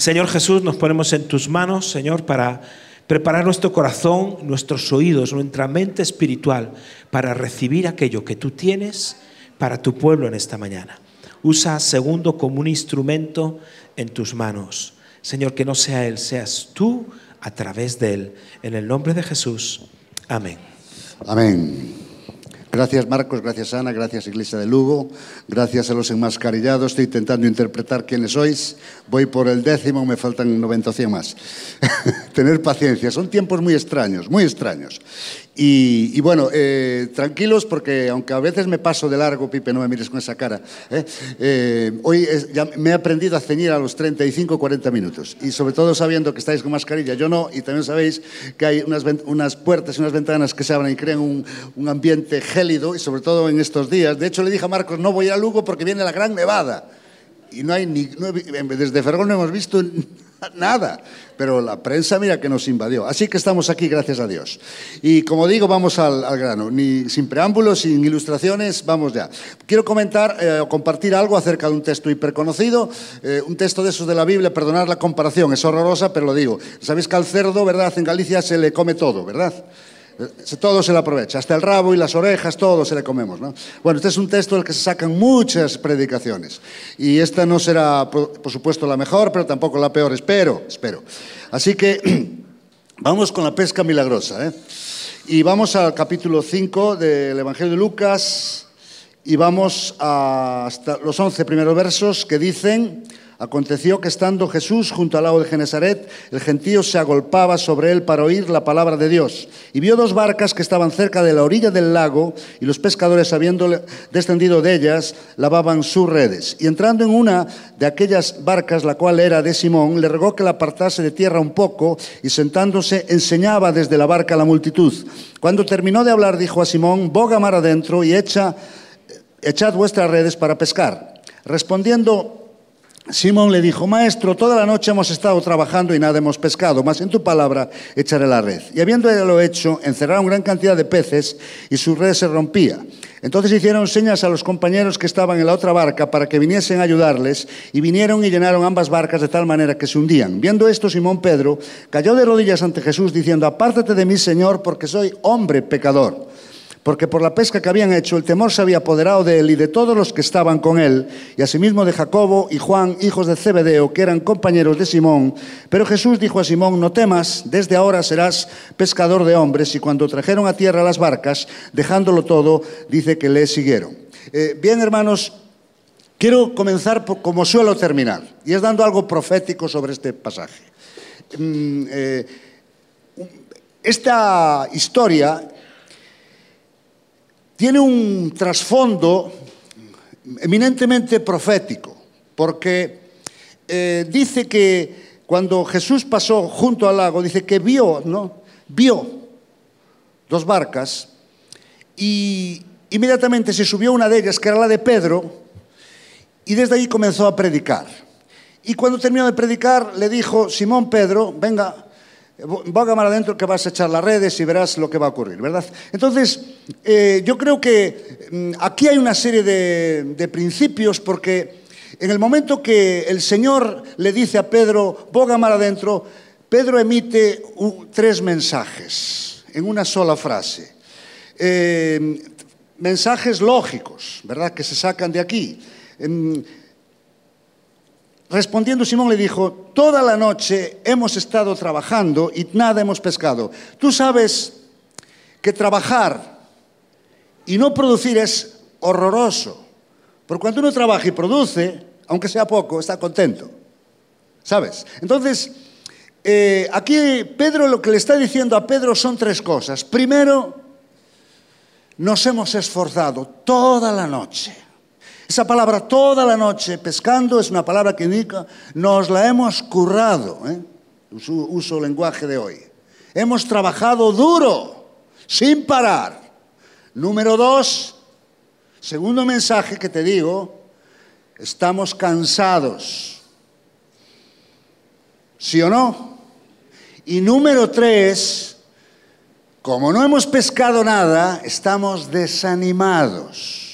Señor Jesús, nos ponemos en tus manos, Señor, para preparar nuestro corazón, nuestros oídos, nuestra mente espiritual para recibir aquello que tú tienes para tu pueblo en esta mañana. Usa segundo como un instrumento en tus manos. Señor, que no sea Él, seas tú a través de Él. En el nombre de Jesús. Amén. Amén. Gracias Marcos, gracias Ana, gracias Iglesia de Lugo, gracias a los enmascarillados. Estoy intentando interpretar quiénes sois. Voy por el décimo, me faltan 90 o 100 más. Tener paciencia, son tiempos muy extraños, muy extraños. Y, bueno, eh, tranquilos porque aunque a veces me paso de largo, Pipe, no me mires con esa cara, ¿eh? Eh, hoy ya me he aprendido a ceñir a los 35 40 minutos. Y sobre todo sabiendo que estáis con mascarilla, yo no, y también sabéis que hay unas, unas puertas y unas ventanas que se abren y crean un, un, ambiente gélido, y sobre todo en estos días. De hecho, le dije a Marcos, no voy a Lugo porque viene la gran nevada. Y no hay ni, desde Ferrol no hemos visto nada. Pero la prensa, mira que nos invadió. Así que estamos aquí, gracias a Dios. Y como digo, vamos al, grano. Sin preámbulos, sin ilustraciones, vamos ya. Quiero comentar eh, o compartir algo acerca de un texto hiperconocido, eh, un texto de esos de la Biblia, perdonar la comparación, es horrorosa, pero lo digo. Sabéis que al cerdo, ¿verdad? En Galicia se le come todo, ¿verdad? Todo se le aprovecha, hasta el rabo y las orejas, todo se le comemos. ¿no? Bueno, este es un texto del que se sacan muchas predicaciones. Y esta no será, por supuesto, la mejor, pero tampoco la peor, espero, espero. Así que vamos con la pesca milagrosa. ¿eh? Y vamos al capítulo 5 del Evangelio de Lucas y vamos hasta los 11 primeros versos que dicen... Aconteció que estando Jesús junto al lago de Genesaret, el gentío se agolpaba sobre él para oír la palabra de Dios. Y vio dos barcas que estaban cerca de la orilla del lago, y los pescadores, habiendo descendido de ellas, lavaban sus redes. Y entrando en una de aquellas barcas, la cual era de Simón, le rogó que la apartase de tierra un poco, y sentándose enseñaba desde la barca a la multitud. Cuando terminó de hablar, dijo a Simón, boga mar adentro y echa, echad vuestras redes para pescar. Respondiendo Simón le dijo, Maestro, toda la noche hemos estado trabajando y nada hemos pescado, mas en tu palabra echaré la red. Y habiéndolo hecho, encerraron gran cantidad de peces y su red se rompía. Entonces hicieron señas a los compañeros que estaban en la otra barca para que viniesen a ayudarles, y vinieron y llenaron ambas barcas de tal manera que se hundían. Viendo esto, Simón Pedro cayó de rodillas ante Jesús, diciendo, Apártate de mí, Señor, porque soy hombre pecador porque por la pesca que habían hecho el temor se había apoderado de él y de todos los que estaban con él, y asimismo de Jacobo y Juan, hijos de Zebedeo, que eran compañeros de Simón. Pero Jesús dijo a Simón, no temas, desde ahora serás pescador de hombres, y cuando trajeron a tierra las barcas, dejándolo todo, dice que le siguieron. Eh, bien, hermanos, quiero comenzar como suelo terminar, y es dando algo profético sobre este pasaje. Mm, eh, esta historia tiene un trasfondo eminentemente profético, porque eh, dice que cuando Jesús pasó junto al lago, dice que vio, ¿no? Vio dos barcas y inmediatamente se subió una de ellas, que era la de Pedro, y desde ahí comenzó a predicar. Y cuando terminó de predicar, le dijo, Simón Pedro, venga, Vaga mar adentro que vas a echar las redes y verás lo que va a ocurrir, ¿verdad? Entonces, eh, yo creo que mm, aquí hay una serie de, principios porque en el momento que el Señor le dice a Pedro, boga mar adentro, Pedro emite tres mensajes en una sola frase. Eh, mensajes lógicos, ¿verdad? Que se sacan de aquí. Em, Respondiendo Simón le dijo, toda la noche hemos estado trabajando y nada hemos pescado. Tú sabes que trabajar y no producir es horroroso. Porque cuando uno trabaja y produce, aunque sea poco, está contento. ¿Sabes? Entonces, eh, aquí Pedro lo que le está diciendo a Pedro son tres cosas. Primero, nos hemos esforzado toda la noche. Esa palabra toda la noche pescando es una palabra que indica nos la hemos currado. ¿eh? Uso, uso el lenguaje de hoy. Hemos trabajado duro, sin parar. Número dos, segundo mensaje que te digo, estamos cansados. ¿Sí o no? Y número tres, como no hemos pescado nada, estamos desanimados.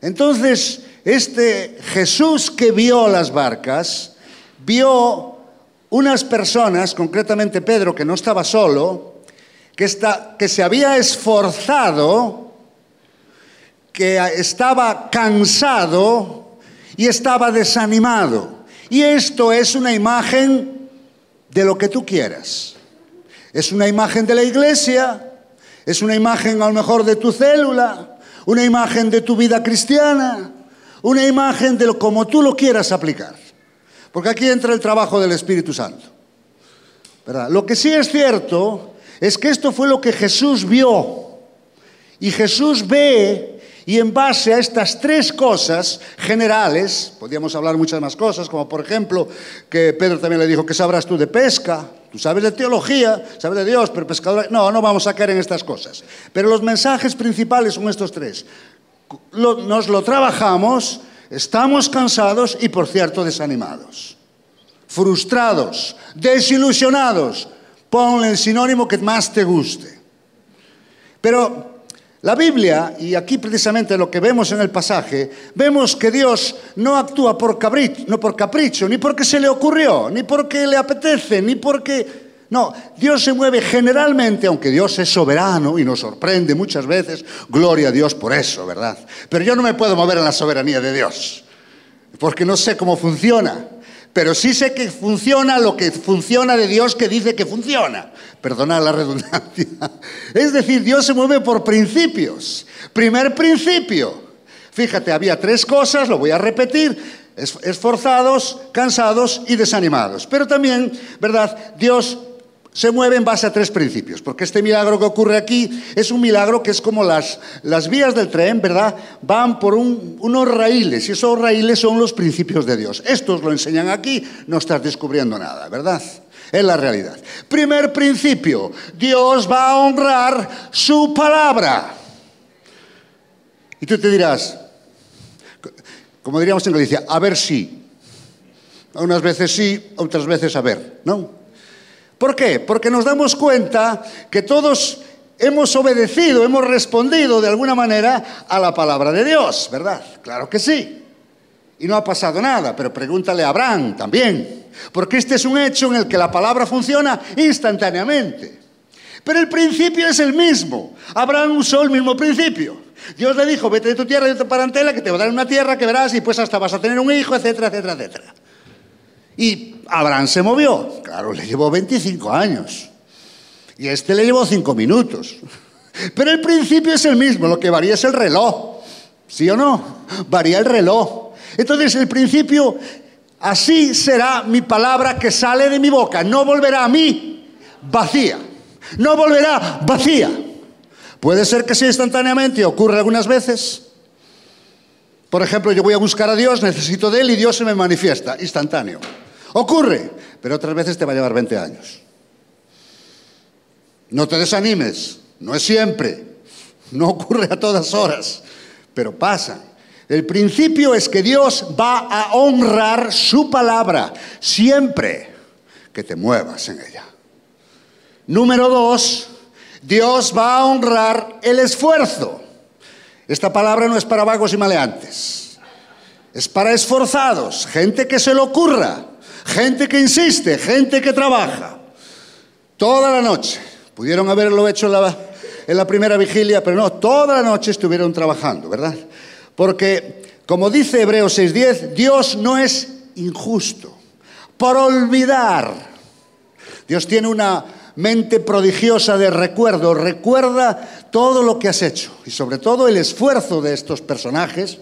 Entonces, este Jesús que vio las barcas, vio unas personas, concretamente Pedro, que no estaba solo, que, está, que se había esforzado, que estaba cansado y estaba desanimado. Y esto es una imagen de lo que tú quieras. Es una imagen de la iglesia, es una imagen a lo mejor de tu célula, una imagen de tu vida cristiana, una imagen de lo como tú lo quieras aplicar. Porque aquí entra el trabajo del Espíritu Santo. ¿verdad? Lo que sí es cierto es que esto fue lo que Jesús vio. Y Jesús ve y en base a estas tres cosas generales, podríamos hablar muchas más cosas, como por ejemplo que Pedro también le dijo, ¿qué sabrás tú de pesca? Tú sabes de teología, sabes de Dios, pero pescador... No, no vamos a caer en estas cosas. Pero los mensajes principales son estos tres. Nos lo trabajamos, estamos cansados y, por cierto, desanimados. Frustrados, desilusionados. Ponle el sinónimo que más te guste. Pero la Biblia, y aquí precisamente lo que vemos en el pasaje, vemos que Dios no actúa por capricho, no por capricho, ni porque se le ocurrió, ni porque le apetece, ni porque... No, Dios se mueve generalmente, aunque Dios es soberano y nos sorprende muchas veces, gloria a Dios por eso, ¿verdad? Pero yo no me puedo mover en la soberanía de Dios, porque no sé cómo funciona pero sí sé que funciona lo que funciona de Dios que dice que funciona. Perdona la redundancia. Es decir, Dios se mueve por principios. Primer principio. Fíjate, había tres cosas, lo voy a repetir. Esforzados, cansados y desanimados. Pero también, ¿verdad? Dios se mueve en base a tres principios, porque este milagro que ocurre aquí es un milagro que es como las, las vías del tren, ¿verdad? Van por unos raíles y esos raíles son los principios de Dios. Estos lo enseñan aquí, no estás descubriendo nada, ¿verdad? Es la realidad. Primer principio, Dios va a honrar su palabra. Y tú te dirás, como diríamos en Galicia, a ver si. Unas veces sí, otras veces a ver, ¿no? ¿Por qué? Porque nos damos cuenta que todos hemos obedecido, hemos respondido de alguna manera a la palabra de Dios, ¿verdad? Claro que sí. Y no ha pasado nada, pero pregúntale a Abraham también, porque este es un hecho en el que la palabra funciona instantáneamente. Pero el principio es el mismo. Abraham usó el mismo principio. Dios le dijo, vete de tu tierra y de tu parentela, que te va a dar una tierra que verás y pues hasta vas a tener un hijo, etcétera, etcétera, etcétera. Y Abraham se movió. Claro, le llevó 25 años. Y este le llevó 5 minutos. Pero el principio es el mismo, lo que varía es el reloj. ¿Sí o no? Varía el reloj. Entonces el principio, así será mi palabra que sale de mi boca. No volverá a mí vacía. No volverá vacía. Puede ser que sea instantáneamente, ocurre algunas veces. Por ejemplo, yo voy a buscar a Dios, necesito de Él y Dios se me manifiesta, instantáneo. Ocurre, pero otras veces te va a llevar 20 años. No te desanimes, no es siempre, no ocurre a todas horas, pero pasa. El principio es que Dios va a honrar su palabra siempre que te muevas en ella. Número dos, Dios va a honrar el esfuerzo. Esta palabra no es para vagos y maleantes, es para esforzados, gente que se le ocurra, gente que insiste, gente que trabaja. Toda la noche. Pudieron haberlo hecho en la, primera vigilia, pero no, toda la noche estuvieron trabajando, ¿verdad? Porque, como dice Hebreos 6:10, Dios no es injusto. Por olvidar. Dios tiene una mente prodigiosa de recuerdo. Recuerda todo lo que has hecho y sobre todo el esfuerzo de estos personajes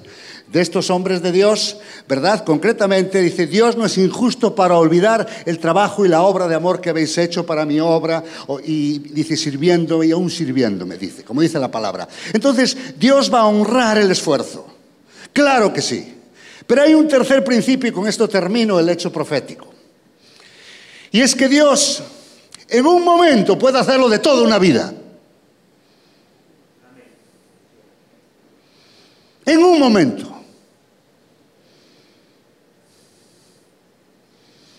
de estos hombres de Dios, ¿verdad? Concretamente dice, Dios no es injusto para olvidar el trabajo y la obra de amor que habéis hecho para mi obra, y dice, sirviendo y aún sirviendo, me dice, como dice la palabra. Entonces, Dios va a honrar el esfuerzo. Claro que sí. Pero hay un tercer principio y con esto termino el hecho profético. Y es que Dios en un momento puede hacerlo de toda una vida. En un momento.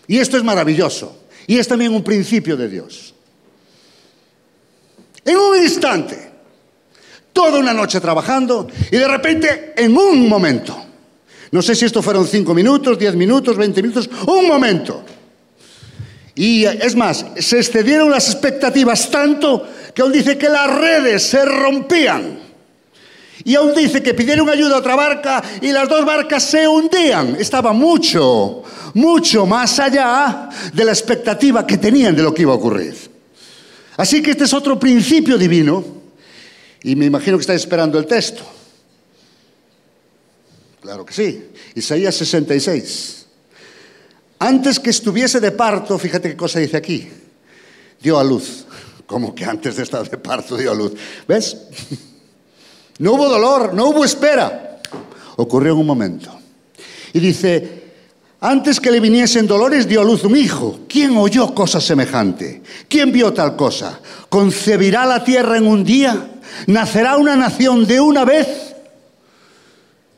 Y esto es maravilloso. Y es también un principio de Dios. En un instante, toda una noche trabajando y de repente, en un momento, No sé si esto fueron cinco minutos, diez minutos, veinte minutos, un momento. Y es más, se excedieron las expectativas tanto que aún dice que las redes se rompían. Y aún dice que pidieron ayuda a otra barca y las dos barcas se hundían. Estaba mucho, mucho más allá de la expectativa que tenían de lo que iba a ocurrir. Así que este es otro principio divino y me imagino que estáis esperando el texto. Claro que sí. Isaías 66. Antes que estuviese de parto, fíjate qué cosa dice aquí, dio a luz. Como que antes de estar de parto dio a luz. ¿Ves? No hubo dolor, no hubo espera. Ocurrió en un momento. Y dice, antes que le viniesen dolores dio a luz un hijo. ¿Quién oyó cosa semejante? ¿Quién vio tal cosa? ¿Concebirá la tierra en un día? ¿Nacerá una nación de una vez?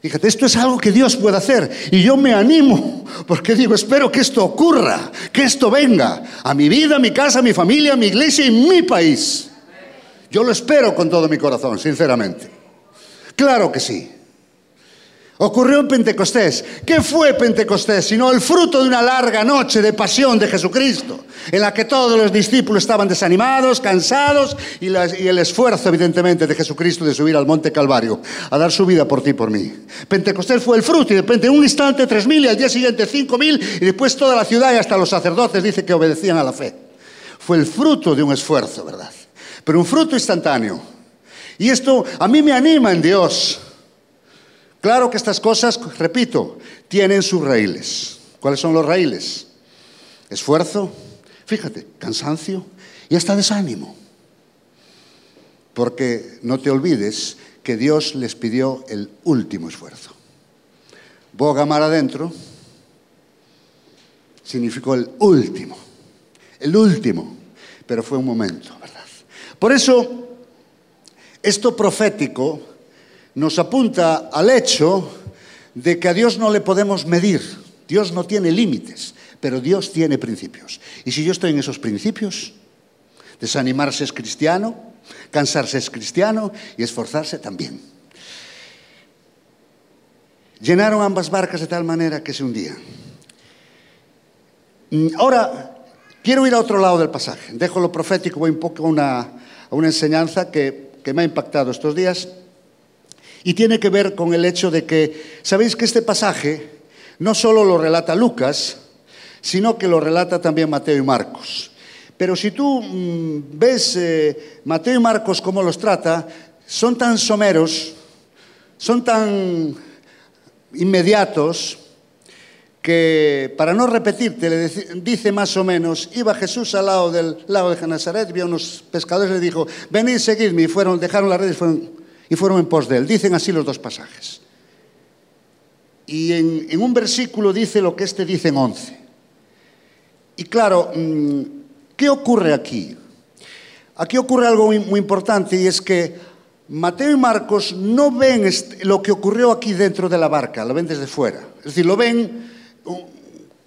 Fíjate, esto es algo que Dios puede hacer y yo me animo porque digo, espero que esto ocurra, que esto venga a mi vida, a mi casa, a mi familia, a mi iglesia y mi país. Yo lo espero con todo mi corazón, sinceramente. Claro que sí. Ocurrió en Pentecostés. ¿Qué fue Pentecostés? Sino el fruto de una larga noche de pasión de Jesucristo, en la que todos los discípulos estaban desanimados, cansados, y, el esfuerzo, evidentemente, de Jesucristo de subir al monte Calvario, a dar su vida por ti y por mí. Pentecostés fue el fruto, y de repente en un instante tres mil, y al día siguiente cinco mil, y después toda la ciudad y hasta los sacerdotes dice que obedecían a la fe. Fue el fruto de un esfuerzo, ¿verdad? Pero un fruto instantáneo. Y esto a mí me anima en Dios Claro que estas cosas, repito, tienen sus raíles. ¿Cuáles son los raíles? Esfuerzo, fíjate, cansancio y hasta desánimo. Porque no te olvides que Dios les pidió el último esfuerzo. Boga mar adentro significó el último, el último, pero fue un momento, ¿verdad? Por eso, esto profético nos apunta al hecho de que a Dios no le podemos medir. Dios no tiene límites, pero Dios tiene principios. Y si yo estoy en esos principios, desanimarse es cristiano, cansarse es cristiano y esforzarse también. Llenaron ambas barcas de tal manera que se hundían. Mm, ahora, quiero ir a otro lado del pasaje. Dejo lo profético, voy un poco a una, una enseñanza que, que me ha impactado estos días. Y tiene que ver con el hecho de que, sabéis que este pasaje no solo lo relata Lucas, sino que lo relata también Mateo y Marcos. Pero si tú mm, ves eh, Mateo y Marcos cómo los trata, son tan someros, son tan inmediatos, que para no repetirte, le dice más o menos, iba Jesús al lado del lago de Nazaret, vio a unos pescadores y le dijo, venid, seguidme, y fueron, dejaron las redes y fueron en pos de él. Dicen así los dos pasajes. Y en, un versículo dice lo que este dice en once. Y claro, mm, ¿qué ocurre aquí? Aquí ocurre algo muy, muy importante y es que Mateo y Marcos no ven lo que ocurrió aquí dentro de la barca, lo ven desde fuera. Es decir, lo ven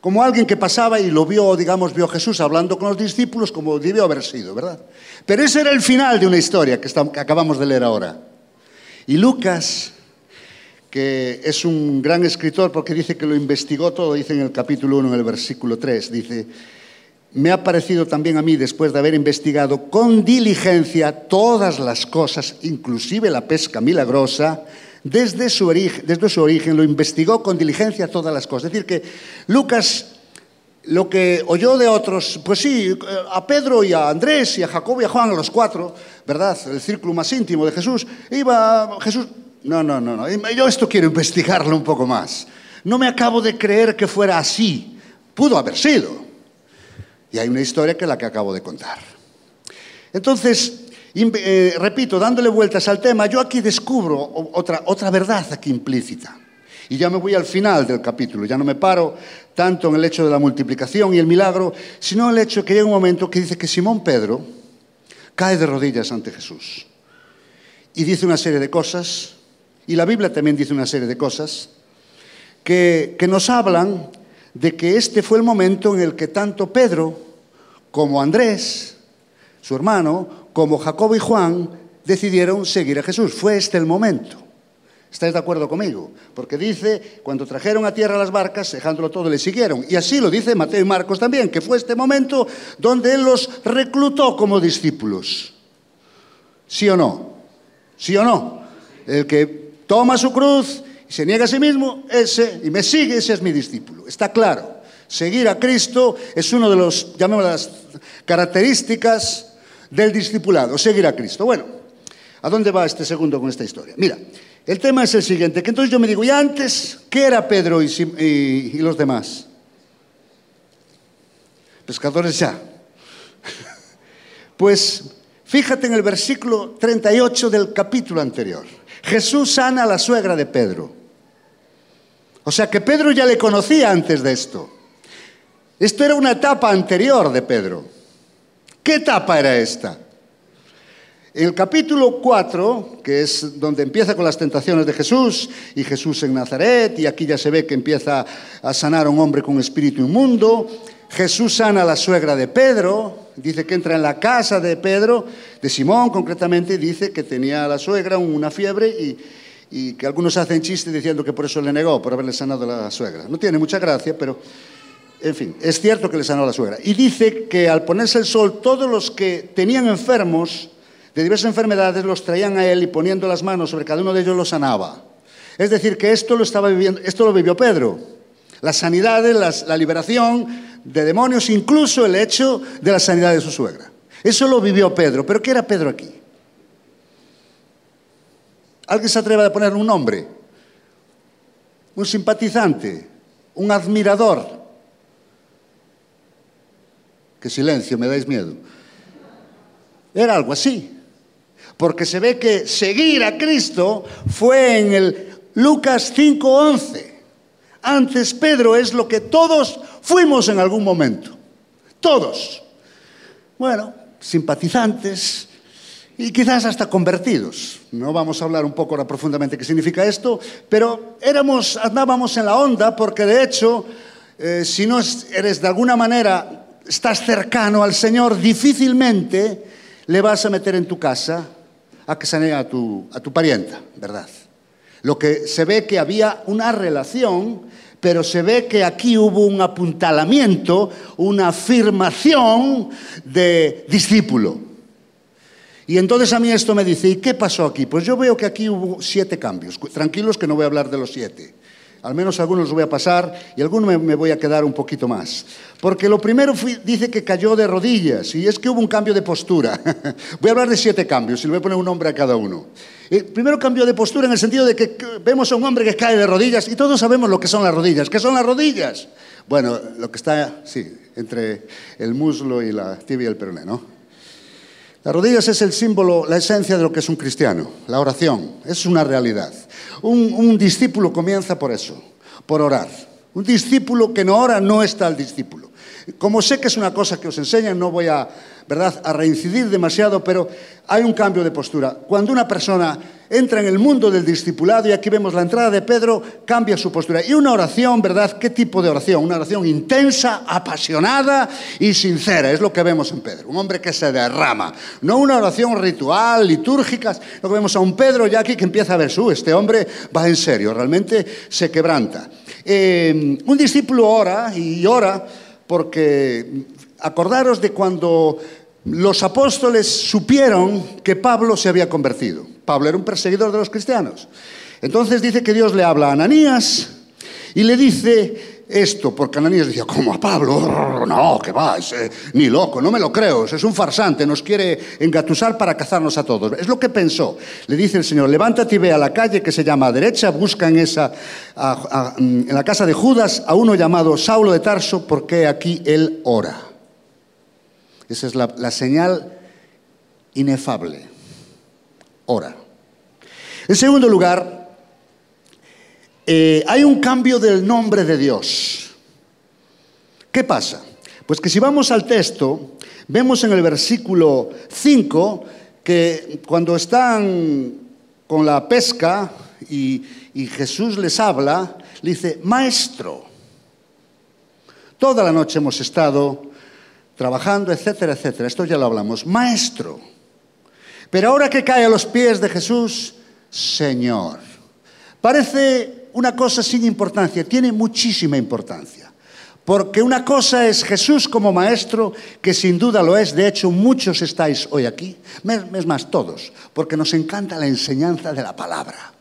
como alguien que pasaba y lo vio, digamos, vio a Jesús hablando con los discípulos como debió haber sido, ¿verdad? Pero ese era el final de una historia que acabamos de leer ahora. Y Lucas, que es un gran escritor porque dice que lo investigó todo, dice en el capítulo 1, en el versículo 3, dice, me ha parecido también a mí, después de haber investigado con diligencia todas las cosas, inclusive la pesca milagrosa, desde su, origen, desde su origen lo investigó con diligencia todas las cosas. Es decir, que Lucas lo que oyó de otros, pues sí, a Pedro y a Andrés y a Jacobo y a Juan, a los cuatro, ¿verdad? El círculo más íntimo de Jesús, iba Jesús, no, no, no, no, yo esto quiero investigarlo un poco más. No me acabo de creer que fuera así, pudo haber sido. Y hay una historia que es la que acabo de contar. Entonces, eh, repito, dándole vueltas al tema, yo aquí descubro otra, otra verdad aquí implícita. Y ya me voy al final del capítulo, ya no me paro tanto en el hecho de la multiplicación y el milagro, sino en el hecho que llega un momento que dice que Simón Pedro cae de rodillas ante Jesús y dice una serie de cosas, y la Biblia también dice una serie de cosas, que, que nos hablan de que este fue el momento en el que tanto Pedro como Andrés, su hermano, como Jacobo y Juan decidieron seguir a Jesús. Fue este el momento. ¿Estáis de acuerdo conmigo? Porque dice, cuando trajeron a tierra las barcas, dejándolo todo, le siguieron. Y así lo dice Mateo y Marcos también, que fue este momento donde él los reclutó como discípulos. ¿Sí o no? ¿Sí o no? El que toma su cruz y se niega a sí mismo, ese, y me sigue, ese es mi discípulo. Está claro. Seguir a Cristo es una de las características del discipulado, seguir a Cristo. Bueno, ¿a dónde va este segundo con esta historia? Mira, el tema es el siguiente, que entonces yo me digo, ¿y antes qué era Pedro y, y, y los demás? Pescadores ya. Pues fíjate en el versículo 38 del capítulo anterior. Jesús sana a la suegra de Pedro. O sea que Pedro ya le conocía antes de esto. Esto era una etapa anterior de Pedro. ¿Qué etapa era esta? El capítulo 4, que es donde empieza con las tentaciones de Jesús y Jesús en Nazaret, y aquí ya se ve que empieza a sanar a un hombre con espíritu inmundo, Jesús sana a la suegra de Pedro, dice que entra en la casa de Pedro, de Simón concretamente, dice que tenía a la suegra una fiebre y, y que algunos hacen chiste diciendo que por eso le negó, por haberle sanado a la suegra. No tiene mucha gracia, pero en fin, es cierto que le sanó a la suegra. Y dice que al ponerse el sol, todos los que tenían enfermos, de diversas enfermedades los traían a él y poniendo las manos sobre cada uno de ellos los sanaba. Es decir, que esto lo estaba viviendo, esto lo vivió Pedro. Las sanidades, la liberación de demonios, incluso el hecho de la sanidad de su suegra. Eso lo vivió Pedro. ¿Pero qué era Pedro aquí? ¿Alguien se atreve a poner un nombre? Un simpatizante, un admirador. Qué silencio, me dais miedo. Era algo así porque se ve que seguir a Cristo fue en el Lucas 5:11. Antes Pedro es lo que todos fuimos en algún momento. Todos. Bueno, simpatizantes y quizás hasta convertidos. No vamos a hablar un poco ahora profundamente qué significa esto, pero éramos, andábamos en la onda porque de hecho, eh, si no eres de alguna manera, estás cercano al Señor, difícilmente le vas a meter en tu casa a que sane a tu, a tu parienta, ¿verdad? Lo que se ve que había una relación, pero se ve que aquí hubo un apuntalamiento, una afirmación de discípulo. Y entonces a mí esto me dice, ¿y qué pasó aquí? Pues yo veo que aquí hubo siete cambios. Tranquilos que no voy a hablar de los siete. Al menos algunos los voy a pasar y algunos me, voy a quedar un poquito más. Porque lo primero dice que cayó de rodillas y es que hubo un cambio de postura. voy a hablar de siete cambios y le voy a poner un nombre a cada uno. El primero cambio de postura en el sentido de que vemos a un hombre que cae de rodillas y todos sabemos lo que son las rodillas. ¿Qué son las rodillas? Bueno, lo que está, sí, entre el muslo y la tibia y el peroné, ¿no? Las rodillas es el símbolo, la esencia de lo que es un cristiano, la oración, es una realidad. Un, discípulo comienza por eso, por orar. Un discípulo que no ora no está el discípulo. Como sé que es una cosa que os enseñan, no voy a, ¿verdad?, a reincidir demasiado, pero hay un cambio de postura. Cuando una persona entra en el mundo del discipulado, y aquí vemos la entrada de Pedro, cambia su postura. Y una oración, ¿verdad? ¿Qué tipo de oración? Una oración intensa, apasionada y sincera, es lo que vemos en Pedro. Un hombre que se derrama. No una oración ritual, litúrgica. Lo que vemos a un Pedro ya aquí que empieza a ver, su, este hombre va en serio, realmente se quebranta. Eh, un discípulo ora y ora porque acordaros de cuando los apóstoles supieron que Pablo se había convertido. Pablo era un perseguidor de los cristianos. Entonces dice que Dios le habla a Ananías y le dice esto, porque Ananías decía, ¿cómo a Pablo? No, que va, eh, ni loco, no me lo creo, es un farsante, nos quiere engatusar para cazarnos a todos. Es lo que pensó. Le dice el Señor, levántate y ve a la calle que se llama a derecha, busca en, esa, a, en la casa de Judas a uno llamado Saulo de Tarso, porque aquí él ora. Esa es la, señal inefable. Ora. En segundo lugar, eh, hay un cambio del nombre de Dios. ¿Qué pasa? Pues que si vamos al texto, vemos en el versículo 5 que cuando están con la pesca y, Jesús les habla, dice, maestro, toda la noche hemos estado trabajando, etcétera, etcétera. Esto ya lo hablamos. Maestro. Pero ahora que cae a los pies de Jesús, Señor. Parece una cosa sin importancia, tiene muchísima importancia. Porque una cosa es Jesús como maestro, que sin duda lo es, de hecho muchos estáis hoy aquí, es más todos, porque nos encanta la enseñanza de la palabra.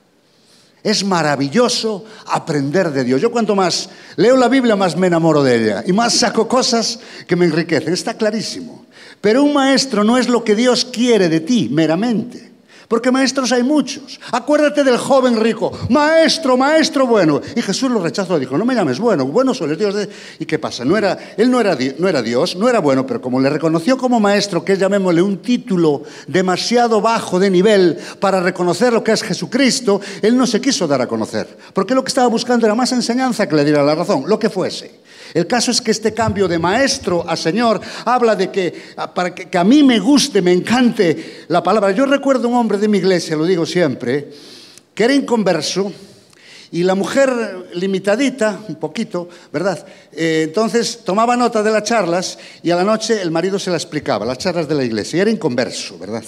Es maravilloso aprender de Dios. Yo cuanto más leo la Biblia, más me enamoro de ella y más saco cosas que me enriquecen. Está clarísimo. Pero un maestro no es lo que Dios quiere de ti meramente. Porque maestros hay muchos. Acuérdate del joven rico, maestro, maestro bueno. Y Jesús lo rechazó, dijo, no me llames bueno, bueno solo es Dios. ¿Y qué pasa? No era, él no era, no era Dios, no era bueno, pero como le reconoció como maestro, que es, llamémosle, un título demasiado bajo de nivel para reconocer lo que es Jesucristo, él no se quiso dar a conocer. Porque lo que estaba buscando era más enseñanza que le diera la razón, lo que fuese. El caso es que este cambio de maestro a señor habla de que para que, a mí me guste, me encante la palabra. Yo recuerdo un hombre de mi iglesia, lo digo siempre, que era inconverso y la mujer limitadita, un poquito, ¿verdad? Eh, entonces tomaba nota de las charlas y a la noche el marido se la explicaba, las charlas de la iglesia, y era inconverso, ¿verdad?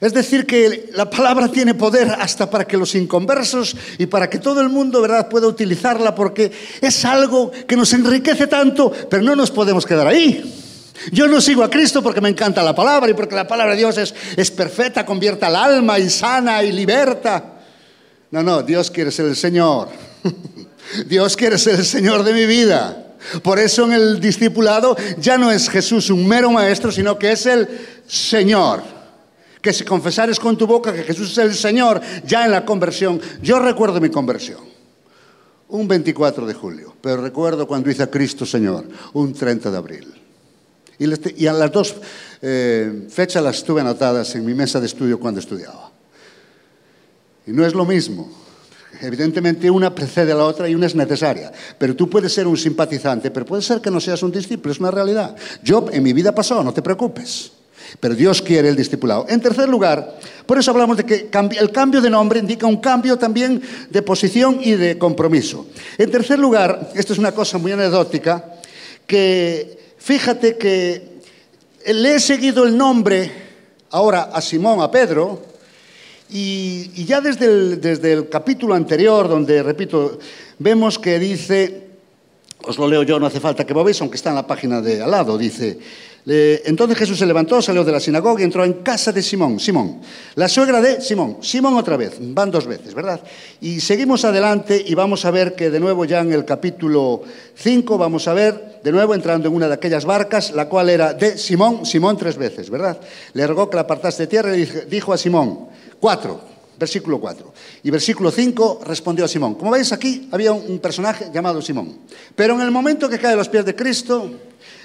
Es decir, que la palabra tiene poder hasta para que los inconversos y para que todo el mundo ¿verdad? pueda utilizarla porque es algo que nos enriquece tanto, pero no nos podemos quedar ahí. Yo no sigo a Cristo porque me encanta la palabra y porque la palabra de Dios es, es perfecta, convierte al alma y sana y liberta. No, no, Dios quiere ser el Señor. Dios quiere ser el Señor de mi vida. Por eso en el discipulado ya no es Jesús un mero maestro, sino que es el Señor que si confesares con tu boca que Jesús es el Señor, ya en la conversión, yo recuerdo mi conversión, un 24 de julio, pero recuerdo cuando hice a Cristo Señor, un 30 de abril. Y, a las dos eh, fechas las tuve anotadas en mi mesa de estudio cuando estudiaba. Y no es lo mismo. Evidentemente una precede a la otra y una es necesaria. Pero tú puedes ser un simpatizante, pero puede ser que no seas un discípulo, es una realidad. Yo en mi vida pasó, no te preocupes. Pero Dios quiere el discipulado. En tercer lugar, por eso hablamos de que el cambio de nombre indica un cambio también de posición y de compromiso. En tercer lugar, esto es una cosa muy anecdótica, que fíjate que le he seguido el nombre ahora a Simón, a Pedro, y, ya desde el, desde el capítulo anterior, donde, repito, vemos que dice, os lo leo yo, no hace falta que lo veáis, aunque está en la página de al lado, dice, entonces Jesús se levantó, salió de la sinagoga y entró en casa de Simón, Simón, la suegra de Simón, Simón otra vez, van dos veces, ¿verdad? Y seguimos adelante y vamos a ver que de nuevo ya en el capítulo 5 vamos a ver de nuevo entrando en una de aquellas barcas, la cual era de Simón, Simón tres veces, ¿verdad? Le rogó que la apartase de tierra y dijo a Simón, cuatro, versículo 4. Y versículo 5 respondió a Simón. Como veis aquí había un personaje llamado Simón. Pero en el momento que cae a los pies de Cristo,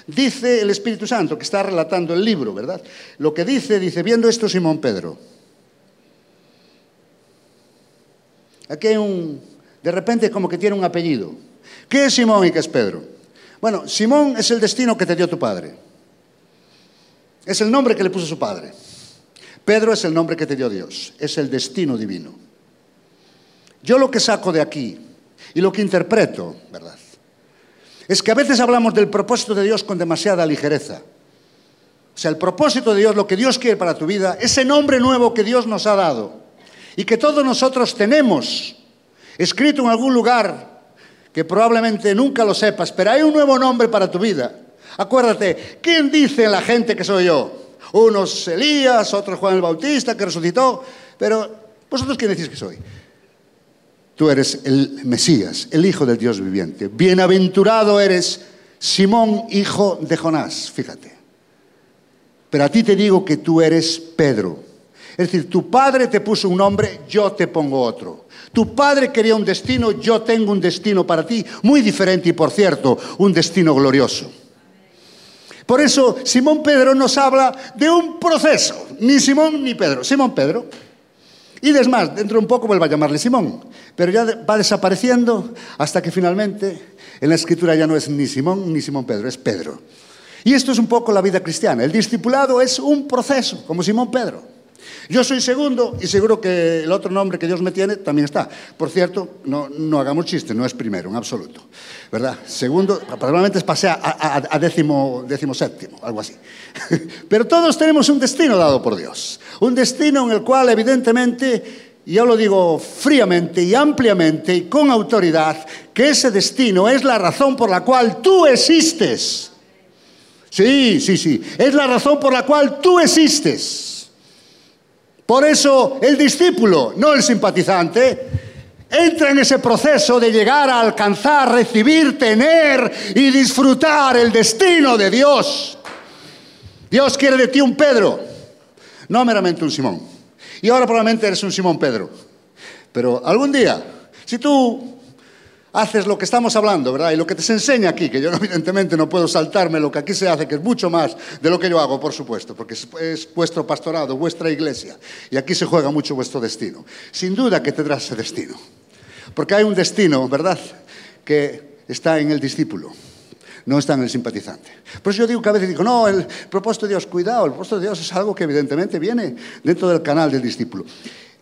Dice el Espíritu Santo, que está relatando el libro, ¿verdad? Lo que dice, dice, viendo esto Simón Pedro. Aquí hay un, de repente como que tiene un apellido. ¿Qué es Simón y qué es Pedro? Bueno, Simón es el destino que te dio tu padre. Es el nombre que le puso su padre. Pedro es el nombre que te dio Dios. Es el destino divino. Yo lo que saco de aquí y lo que interpreto, ¿verdad? Es que a veces hablamos del propósito de Dios con demasiada ligereza. O sea, el propósito de Dios, lo que Dios quiere para tu vida, ese nombre nuevo que Dios nos ha dado y que todos nosotros tenemos escrito en algún lugar que probablemente nunca lo sepas, pero hay un nuevo nombre para tu vida. Acuérdate, ¿quién dice la gente que soy yo? Unos Elías, otros Juan el Bautista que resucitó, pero vosotros quién decís que soy? Tú eres el Mesías, el Hijo del Dios viviente. Bienaventurado eres Simón, hijo de Jonás, fíjate. Pero a ti te digo que tú eres Pedro. Es decir, tu padre te puso un nombre, yo te pongo otro. Tu padre quería un destino, yo tengo un destino para ti, muy diferente y por cierto, un destino glorioso. Por eso Simón Pedro nos habla de un proceso, ni Simón ni Pedro, Simón Pedro. Y es más, dentro de un poco vuelva a llamarle Simón, pero ya va desapareciendo hasta que finalmente en la escritura ya no es ni Simón ni Simón Pedro, es Pedro. Y esto es un poco la vida cristiana. El discipulado es un proceso, como Simón Pedro. Yo soy segundo y seguro que el otro nombre que Dios me tiene también está. Por cierto, no, no hagamos chiste, no es primero, en absoluto. ¿Verdad? Segundo, probablemente pasé a, a, a décimo, décimo séptimo, algo así. Pero todos tenemos un destino dado por Dios. Un destino en el cual evidentemente yo lo digo fríamente y ampliamente y con autoridad, que ese destino es la razón por la cual tú existes. Sí, sí, sí, es la razón por la cual tú existes. Por eso el discípulo, no el simpatizante, entra en ese proceso de llegar a alcanzar, recibir, tener y disfrutar el destino de Dios. Dios quiere de ti un Pedro, no meramente un Simón. Y ahora probablemente eres un Simón Pedro. Pero algún día, si tú haces lo que estamos hablando, ¿verdad? Y lo que te se enseña aquí, que yo evidentemente no puedo saltarme lo que aquí se hace, que es mucho más de lo que yo hago, por supuesto, porque es, vuestro pastorado, vuestra iglesia, y aquí se juega mucho vuestro destino. Sin duda que tendrás ese destino, porque hay un destino, ¿verdad?, que está en el discípulo no está en el simpatizante. Por eso yo digo que a veces digo, no, el propósito de Dios, cuidado, el propósito de Dios es algo que evidentemente viene dentro del canal del discípulo.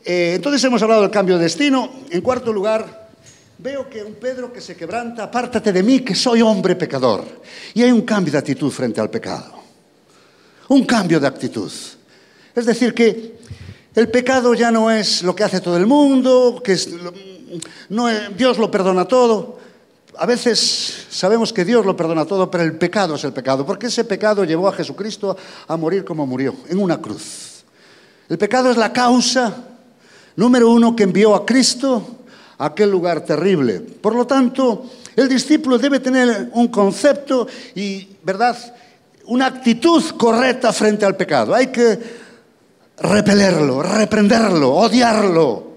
Eh, entonces hemos hablado del cambio de destino. En cuarto lugar, veo que un Pedro que se quebranta, apártate de mí, que soy hombre pecador. Y hay un cambio de actitud frente al pecado. Un cambio de actitud. Es decir, que el pecado ya no es lo que hace todo el mundo, que Dios lo perdona todo a veces sabemos que Dios lo perdona todo, pero el pecado es el pecado, porque ese pecado llevó a Jesucristo a morir como murió, en una cruz. El pecado es la causa número uno que envió a Cristo aquel lugar terrible. Por lo tanto, el discípulo debe tener un concepto y, ¿verdad?, una actitud correcta frente al pecado. Hay que repelerlo, reprenderlo, odiarlo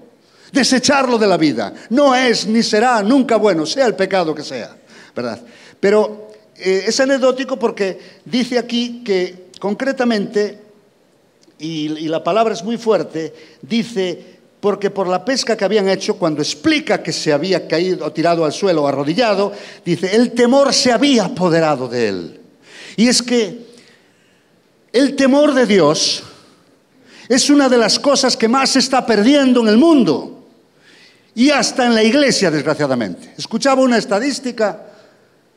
desecharlo de la vida. No es ni será nunca bueno, sea el pecado que sea, ¿verdad? Pero eh, es anecdótico porque dice aquí que concretamente, y, y la palabra es muy fuerte, dice, porque por la pesca que habían hecho, cuando explica que se había caído, tirado al suelo, arrodillado, dice, el temor se había apoderado de él. Y es que el temor de Dios es una de las cosas que más se está perdiendo en el mundo y hasta en la iglesia, desgraciadamente. Escuchaba una estadística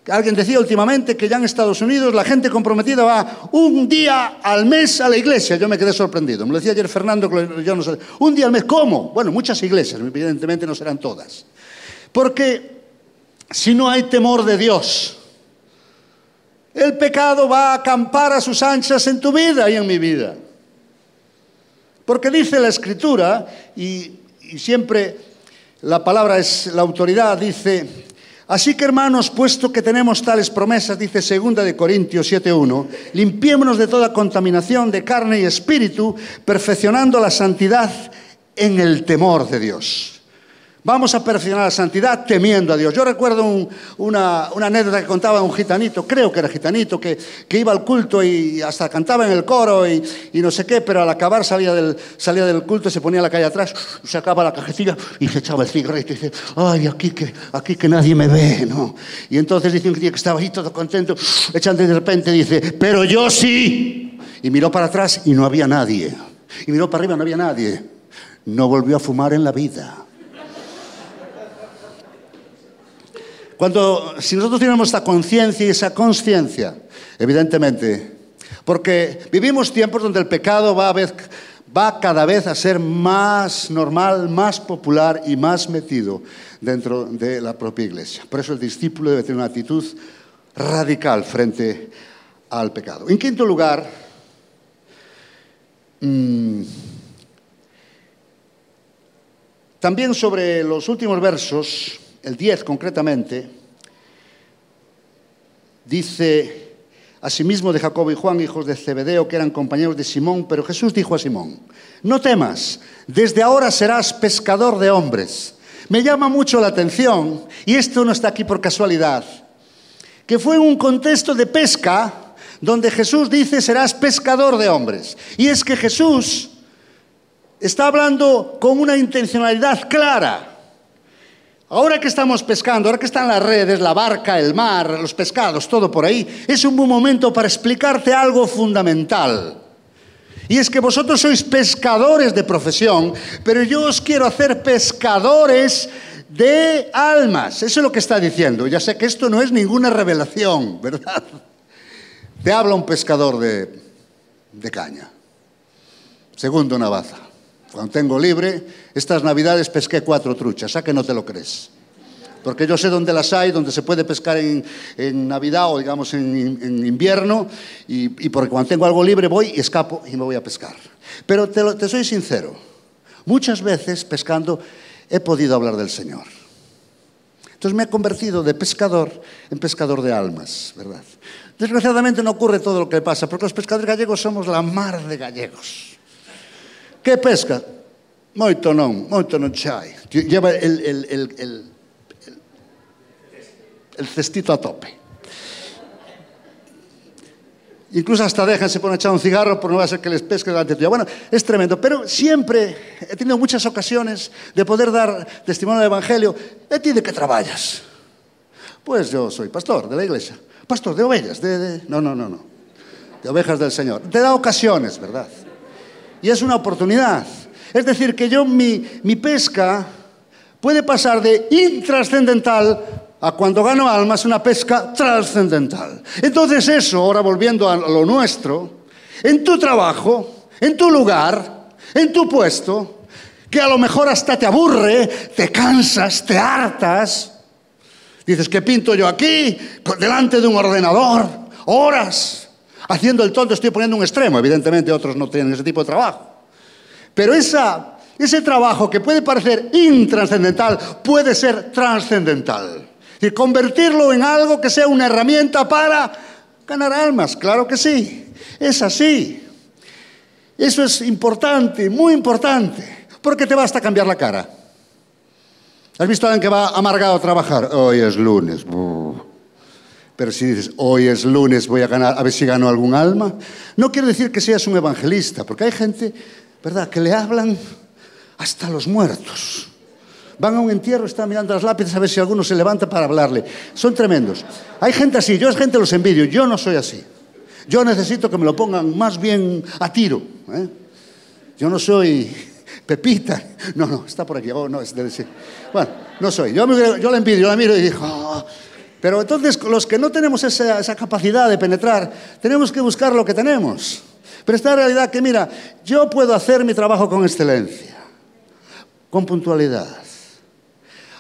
alguien decía últimamente que ya en Estados Unidos la gente comprometida va un día al mes a la iglesia. Yo me quedé sorprendido. Me lo decía ayer Fernando, yo no sé. Un día al mes, ¿cómo? Bueno, muchas iglesias, evidentemente no serán todas. Porque si no hay temor de Dios, el pecado va a acampar a sus anchas en tu vida y en mi vida. Porque dice la Escritura, y, y siempre la palabra es la autoridad, dice, así que hermanos, puesto que tenemos tales promesas, dice segunda de Corintios 7.1, limpiémonos de toda contaminación de carne y espíritu, perfeccionando la santidad en el temor de Dios. Vamos a perfeccionar la santidad temiendo a Dios. Yo recuerdo una, anécdota que contaba un gitanito, creo que era gitanito, que, iba al culto y hasta cantaba en el coro y, no sé qué, pero al acabar salía del, salía del culto, se ponía la calle atrás, sacaba la cajetilla y se echaba el cigarrito y dice, ay, aquí que, aquí que nadie me ve, ¿no? Y entonces dice un día que estaba ahí todo contento, echando de repente dice, pero yo sí. Y miró para atrás y no había nadie. Y miró para arriba, no había nadie. No volvió a fumar en la vida. Cuando, si nosotros tenemos esta conciencia y esa conciencia, evidentemente, porque vivimos tiempos donde el pecado va, cada vez a ser más normal, más popular y más metido dentro de la propia iglesia. Por eso el discípulo debe tener una actitud radical frente al pecado. En quinto lugar, mmm, también sobre los últimos versos, el 10 concretamente, dice asimismo de Jacobo y Juan, hijos de Zebedeo, que eran compañeros de Simón, pero Jesús dijo a Simón, no temas, desde ahora serás pescador de hombres. Me llama mucho la atención, y esto no está aquí por casualidad, que fue en un contexto de pesca donde Jesús dice serás pescador de hombres. Y es que Jesús está hablando con una intencionalidad clara. Ahora que estamos pescando, ahora que están las redes, la barca, el mar, los pescados, todo por ahí, es un buen momento para explicarte algo fundamental. Y es que vosotros sois pescadores de profesión, pero yo os quiero hacer pescadores de almas. Eso es lo que está diciendo. Ya sé que esto no es ninguna revelación, ¿verdad? Te habla un pescador de, caña. Segundo Navaza. Cuando tengo libre, estas navidades pesqué cuatro truchas, ¿a que no te lo crees? Porque yo sé dónde las hay, dónde se puede pescar en, en Navidad o digamos en, en invierno, y, y, porque cuando tengo algo libre voy y escapo y me voy a pescar. Pero te, te soy sincero, muchas veces pescando he podido hablar del Señor. Entonces me he convertido de pescador en pescador de almas, ¿verdad? Desgraciadamente no ocurre todo lo que pasa, porque los pescadores gallegos somos la mar de gallegos. ¿Qué pesca? Moito non, moito non chai. Lleva el, el, el, el, el cestito a tope. Incluso hasta dejan, se ponen a echar un cigarro por no ser que les pesque delante tuya. Bueno, es tremendo, pero siempre he tenido muchas ocasiones de poder dar testimonio del Evangelio. ¿A ti de qué trabajas? Pues yo soy pastor de la iglesia. Pastor de ovejas, de, de... No, no, no, no. De ovejas del Señor. Te da ocasiones, ¿verdad? Y es una oportunidad. Es decir, que yo mi, mi pesca puede pasar de intrascendental a cuando gano almas una pesca trascendental. Entonces eso, ahora volviendo a lo nuestro, en tu trabajo, en tu lugar, en tu puesto, que a lo mejor hasta te aburre, te cansas, te hartas, dices, ¿qué pinto yo aquí? Delante de un ordenador, horas, haciendo el tonto, estoy poniendo un extremo, evidentemente otros no tienen ese tipo de trabajo. Pero ese trabajo que puede parecer intrascendental puede ser trascendental. Decir, convertirlo en algo que sea una herramienta para ganar almas, claro que sí, es así. Eso es importante, muy importante, porque te basta cambiar la cara. ¿Has visto a alguien que va amargado a trabajar? Hoy es lunes. Pero si dices, hoy es lunes, voy a ganar, a ver si gano algún alma. No quiere decir que seas un evangelista, porque hay gente, ¿verdad?, que le hablan hasta los muertos. Van a un entierro, están mirando las lápidas a ver si alguno se levanta para hablarle. Son tremendos. Hay gente así, yo es gente los envidio, yo no soy así. Yo necesito que me lo pongan más bien a tiro. ¿eh? Yo no soy Pepita. No, no, está por aquí. Oh, no, es de. Bueno, no soy. Yo, me, yo la envidio, yo la miro y digo, oh. Pero entonces los que no tenemos esa, capacidad de penetrar, tenemos que buscar lo que tenemos. Pero esta realidad que, mira, yo puedo hacer mi trabajo con excelencia, con puntualidad,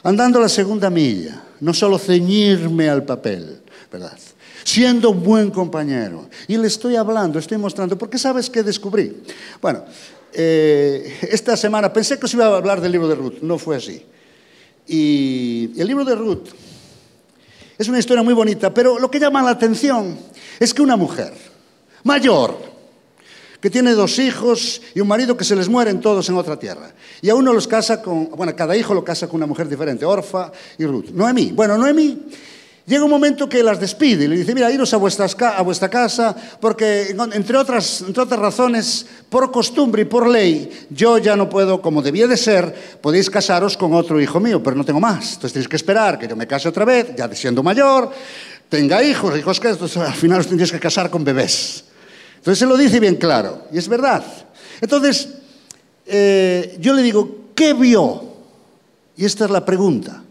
andando la segunda milla, no solo ceñirme al papel, ¿verdad? Siendo un buen compañero. Y le estoy hablando, estoy mostrando, porque sabes que descubrí. Bueno, eh, esta semana pensé que os iba a hablar del libro de Ruth, no fue así. Y el libro de Ruth es una historia muy bonita, pero lo que llama la atención es que una mujer mayor, que tiene dos hijos y un marido que se les mueren todos en otra tierra. Y a uno los casa con, bueno, cada hijo lo casa con una mujer diferente, Orfa y Ruth. Noemí. Bueno, Noemí llega un momento que las despide y le dice, mira, iros a, vuestras, a vuestra casa, porque entre otras, entre otras razones, por costumbre y por ley, yo ya no puedo, como debía de ser, podéis casaros con otro hijo mío, pero no tengo más. Entonces tenéis que esperar que yo me case otra vez, ya siendo mayor, tenga hijos, hijos que entonces, al final os tendréis que casar con bebés. Entonces se lo dice bien claro, y es verdad. Entonces, eh, yo le digo, ¿qué vio? Y esta es la pregunta.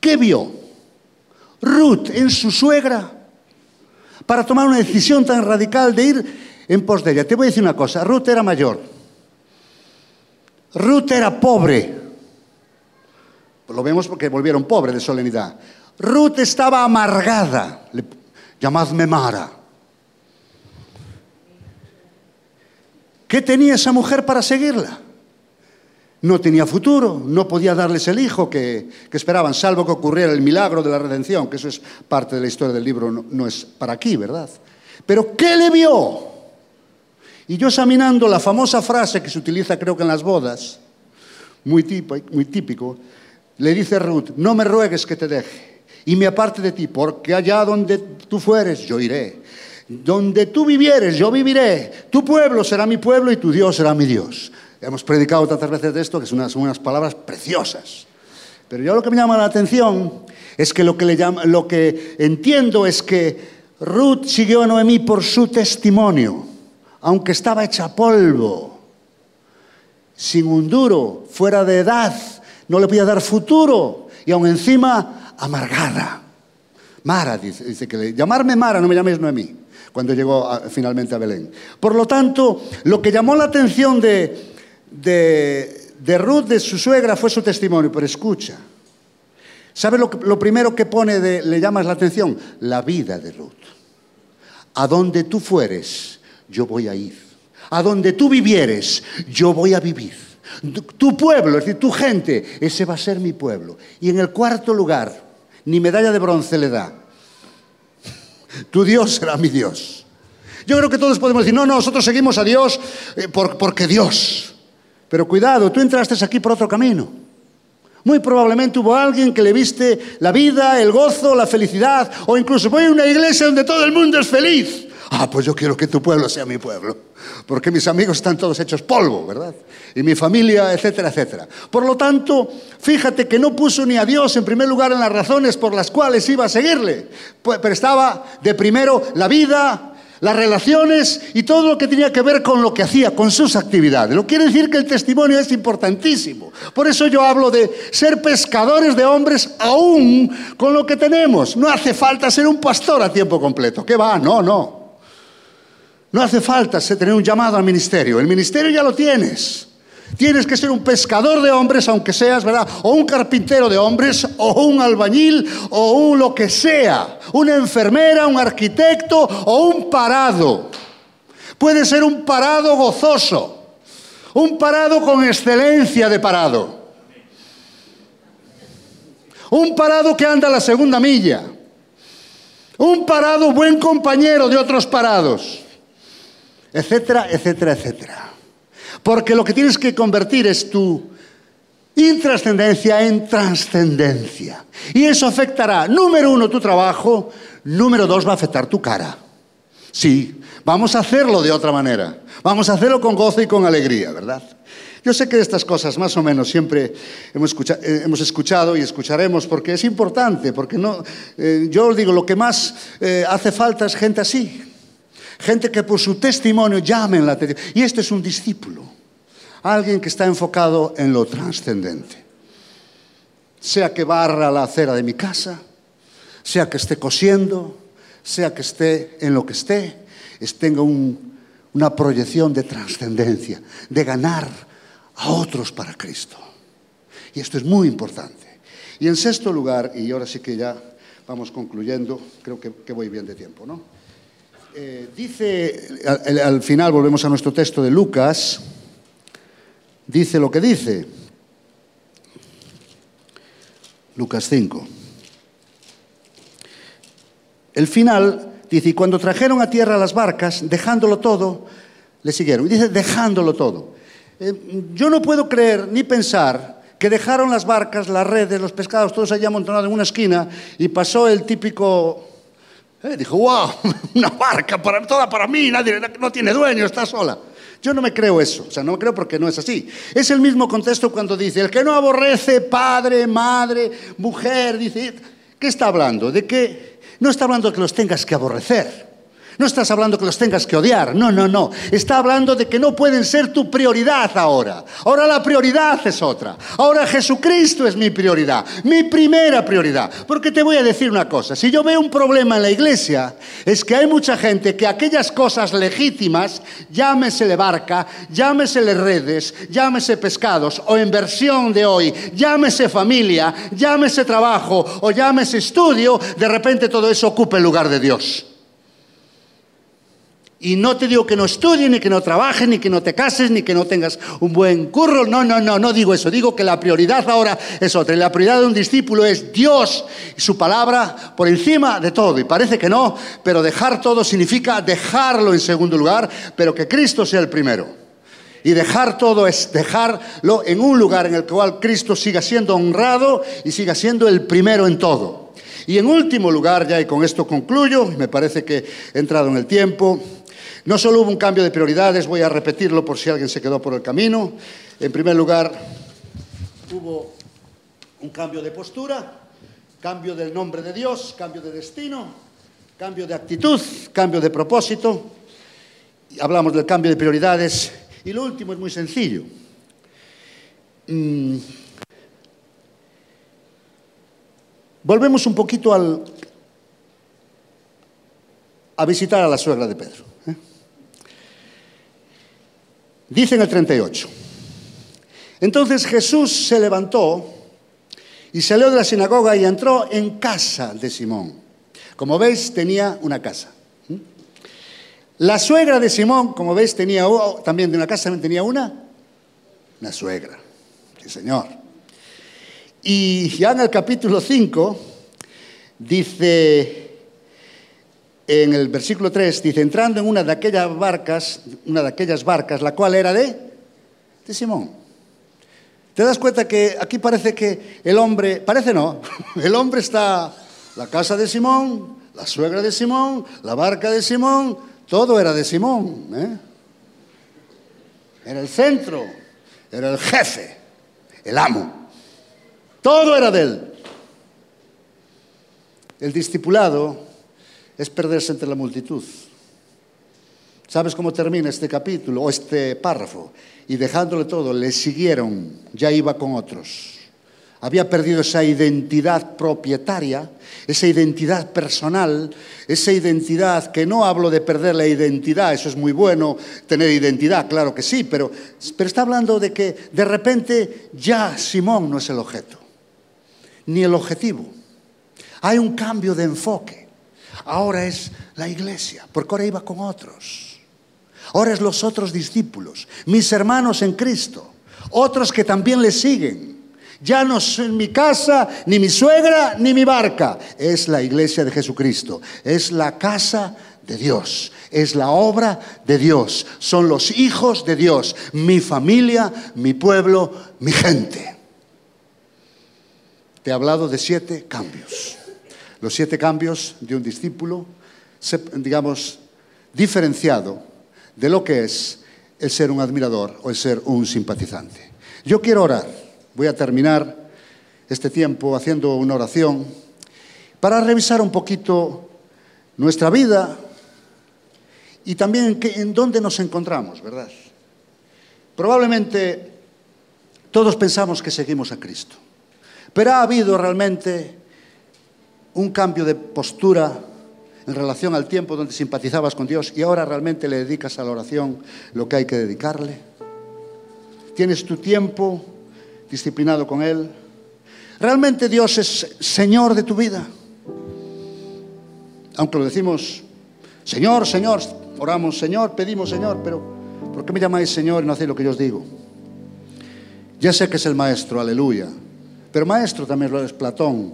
¿Qué vio Ruth en su suegra para tomar una decisión tan radical de ir en pos de ella? Te voy a decir una cosa, Ruth era mayor. Ruth era pobre. Lo vemos porque volvieron pobre de solemnidad. Ruth estaba amargada. llamadme Mara. ¿Qué tenía esa mujer para seguirla? No tenía futuro, no podía darles el hijo que, esperaban, salvo que ocurriera el milagro de la redención, que eso es parte de la historia del libro, no, es para aquí, ¿verdad? Pero ¿qué le vio? Y yo examinando la famosa frase que se utiliza creo que en las bodas, muy, tipo, muy típico, le dice Ruth, no me ruegues que te deje y me aparte de ti, porque allá donde tú fueres, yo iré. Donde tú vivieres, yo viviré. Tu pueblo será mi pueblo y tu Dios será mi Dios. Hemos predicado tantas veces de esto que son unas, palabras preciosas. Pero yo lo que me llama la atención es que lo que, entiendo es que Ruth siguió a Noemí por su testimonio, aunque estaba hecha polvo, sin un duro, fuera de edad, no le podía dar futuro y aún encima amargada. Mara, dice, que llamarme Mara, no me llaméis Noemí cuando llegó finalmente a Belén. Por lo tanto, lo que llamó la atención de, de, Ruth, de su suegra, fue su testimonio, pero escucha. ¿Sabes lo, primero que pone de, le llamas la atención? La vida de Ruth. A donde tú fueres, yo voy a ir. A donde tú vivieres, yo voy a vivir. Tu, pueblo, es decir, tu gente, ese va a ser mi pueblo. Y en el cuarto lugar, ni medalla de bronce le da. Tu Dios será mi Dios. Yo creo que todos podemos decir, no, no, nosotros seguimos a Dios eh, por- porque Dios. Pero cuidado, tú entraste aquí por otro camino. Muy probablemente hubo alguien que le viste la vida, el gozo, la felicidad, o incluso voy a una iglesia donde todo el mundo es feliz. Ah, pues yo quiero que tu pueblo sea mi pueblo, porque mis amigos están todos hechos polvo, ¿verdad? Y mi familia, etcétera, etcétera. Por lo tanto, fíjate que no puso ni a Dios en primer lugar en las razones por las cuales iba a seguirle, Pues- pero estaba de primero la vida, las relaciones y todo lo que tenía que ver con lo que hacía, con sus actividades. Lo quiere decir que el testimonio es importantísimo. Por eso yo hablo de ser pescadores de hombres aún con lo que tenemos. No hace falta ser un pastor a tiempo completo. ¿Qué va? No, no. No hace falta tener un llamado al ministerio. El ministerio ya lo tienes. Tienes que ser un pescador de hombres, aunque seas, ¿verdad? O un carpintero de hombres, o un albañil, o un lo que sea. Una enfermera, un arquitecto, o un parado. Puede ser un parado gozoso. Un parado con excelencia de parado. Un parado que anda a la segunda milla. Un parado buen compañero de otros parados etcétera, etcétera, etcétera. Porque lo que tienes que convertir es tu intrascendencia en trascendencia. Y eso afectará, número uno, tu trabajo, número dos, va a afectar tu cara. Sí, vamos a hacerlo de otra manera. Vamos a hacerlo con gozo y con alegría, ¿verdad? Yo sé que estas cosas más o menos siempre hemos, eh, escuchado y escucharemos porque es importante, porque no, eh, yo os digo, lo que más eh, hace falta es gente así, Gente que por su testimonio llamen la atención. Y este es un discípulo. Alguien que está enfocado en lo trascendente. Sea que barra la acera de mi casa, sea que esté cosiendo, sea que esté en lo que esté, es- tenga un- una proyección de trascendencia, de ganar a otros para Cristo. Y esto es muy importante. Y en sexto lugar, y ahora sí que ya vamos concluyendo, creo que, que voy bien de tiempo, ¿no? Eh, dice, al, al final volvemos a nuestro texto de Lucas, dice lo que dice. Lucas 5. El final dice, y cuando trajeron a tierra las barcas, dejándolo todo, le siguieron. Y dice, dejándolo todo. Eh, yo no puedo creer ni pensar que dejaron las barcas, las redes, los pescados, todos allá amontonados en una esquina y pasó el típico eh, dijo, wow, una barca para, toda para mí, nadie, no tiene dueño, está sola. Yo no me creo eso, o sea, no me creo porque no es así. Es el mismo contexto cuando dice, el que no aborrece padre, madre, mujer, dice, ¿qué está hablando? De que no está hablando de que los tengas que aborrecer. No estás hablando que los tengas que odiar, no, no, no. Está hablando de que no pueden ser tu prioridad ahora. Ahora la prioridad es otra. Ahora Jesucristo es mi prioridad, mi primera prioridad. Porque te voy a decir una cosa, si yo veo un problema en la iglesia, es que hay mucha gente que aquellas cosas legítimas, llámesele barca, llámesele redes, llámese pescados, o en versión de hoy, llámese familia, llámese trabajo, o llámese estudio, de repente todo eso ocupa el lugar de Dios. Y no te digo que no estudies, ni que no trabajes, ni que no te cases, ni que no tengas un buen curro. No, no, no, no digo eso. Digo que la prioridad ahora es otra. Y la prioridad de un discípulo es Dios y su palabra por encima de todo. Y parece que no, pero dejar todo significa dejarlo en segundo lugar, pero que Cristo sea el primero. Y dejar todo es dejarlo en un lugar en el cual Cristo siga siendo honrado y siga siendo el primero en todo. Y en último lugar, ya y con esto concluyo, me parece que he entrado en el tiempo, no solo hubo un cambio de prioridades, voy a repetirlo por si alguien se quedó por el camino. En primer lugar, hubo un cambio de postura, cambio del nombre de Dios, cambio de destino, cambio de actitud, cambio de propósito. Hablamos del cambio de prioridades. Y lo último es muy sencillo. Mm. Volvemos un poquito a visitar a la suegra de Pedro. Dice en el 38, Entonces Jesús se levantó y salió de la sinagoga y entró en casa de Simón. Como veis, tenía una casa. La suegra de Simón, como veis, tenía también de una casa, tenía una, una suegra. Sí, señor. Y ya en el capítulo 5 dice, en el versículo 3, dice, entrando en una de aquellas barcas, una de aquellas barcas, la cual era de, Simón. ¿Te das cuenta que aquí parece que el hombre, parece no, el hombre está, la casa de Simón, la suegra de Simón, la barca de Simón, todo era de Simón. ¿eh? Era el centro, era el jefe, el amo. Todo era de él. El discipulado es perderse entre la multitud. ¿Sabes cómo termina este capítulo o este párrafo? Y dejándole todo, le siguieron, ya iba con otros. Había perdido esa identidad propietaria, esa identidad personal, esa identidad que no hablo de perder la identidad, eso es muy bueno, tener identidad, claro que sí, pero, pero está hablando de que de repente ya Simón no es el objeto, ni el objetivo. Hay un cambio de enfoque. Ahora es la iglesia, porque ahora iba con otros. Ahora es los otros discípulos, mis hermanos en Cristo, otros que también le siguen. Ya no es mi casa, ni mi suegra, ni mi barca. Es la iglesia de Jesucristo. Es la casa de Dios. Es la obra de Dios. Son los hijos de Dios. Mi familia, mi pueblo, mi gente. Te he hablado de siete cambios. Los siete cambios de un discípulo, digamos, diferenciado de lo que es el ser un admirador o el ser un simpatizante. Yo quiero orar Voy a terminar este tiempo haciendo una oración para revisar un poquito nuestra vida y también en, dónde nos encontramos, ¿verdad? Probablemente todos pensamos que seguimos a Cristo, pero ha habido realmente un cambio de postura en relación al tiempo donde simpatizabas con Dios y ahora realmente le dedicas a la oración lo que hay que dedicarle. Tienes tu tiempo disciplinado con Él. Realmente Dios es Señor de tu vida. Aunque lo decimos, Señor, Señor, oramos, Señor, pedimos, Señor, pero ¿por qué me llamáis Señor y no hacéis lo que yo os digo? Ya sé que es el maestro, aleluya. Pero maestro también lo es Platón,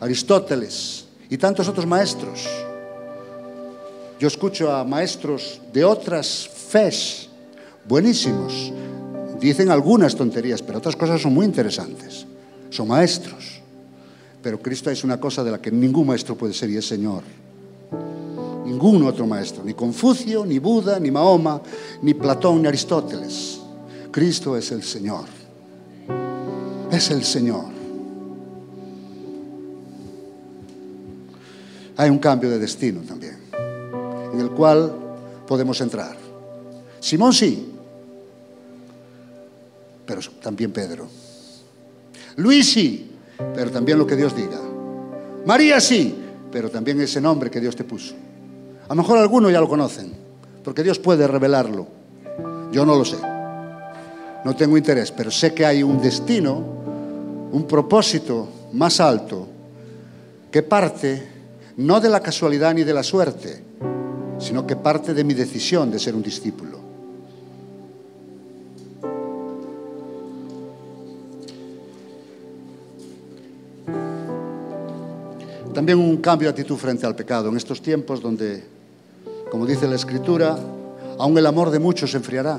Aristóteles y tantos otros maestros. Yo escucho a maestros de otras fes buenísimos, Dicen algunas tonterías, pero otras cosas son muy interesantes. Son maestros. Pero Cristo es una cosa de la que ningún maestro puede ser y es Señor. Ningún otro maestro, ni Confucio, ni Buda, ni Mahoma, ni Platón, ni Aristóteles. Cristo es el Señor. Es el Señor. Hay un cambio de destino también, en el cual podemos entrar. Simón sí, pero también Pedro. Luis sí, pero también lo que Dios diga. María sí, pero también ese nombre que Dios te puso. A lo mejor algunos ya lo conocen, porque Dios puede revelarlo. Yo no lo sé. No tengo interés, pero sé que hay un destino, un propósito más alto que parte no de la casualidad ni de la suerte, sino que parte de mi decisión de ser un discípulo. También un cambio de actitud frente al pecado en estos tiempos donde, como dice la Escritura, aún el amor de muchos se enfriará.